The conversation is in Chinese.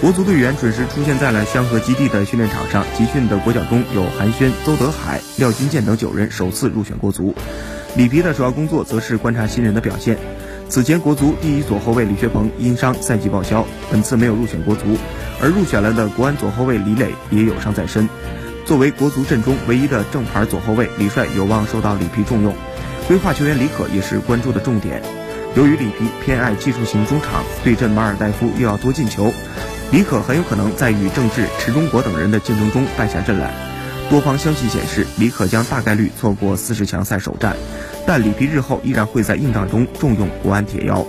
国足队员准时出现在了香河基地的训练场上，集训的国脚中有韩轩、邹德海、廖军健等九人首次入选国足。里皮的主要工作则是观察新人的表现。此前国足第一左后卫李学鹏因伤赛季报销，本次没有入选国足，而入选了的国安左后卫李磊也有伤在身。作为国足阵中唯一的正牌左后卫，李帅有望受到里皮重用。规划球员李可也是关注的重点。由于里皮偏爱技术型中场，对阵马尔代夫又要多进球。李可很有可能在与郑智、池忠国等人的竞争中败下阵来。多方消息显示，李可将大概率错过四十强赛首战，但里皮日后依然会在硬仗中重用国安铁腰。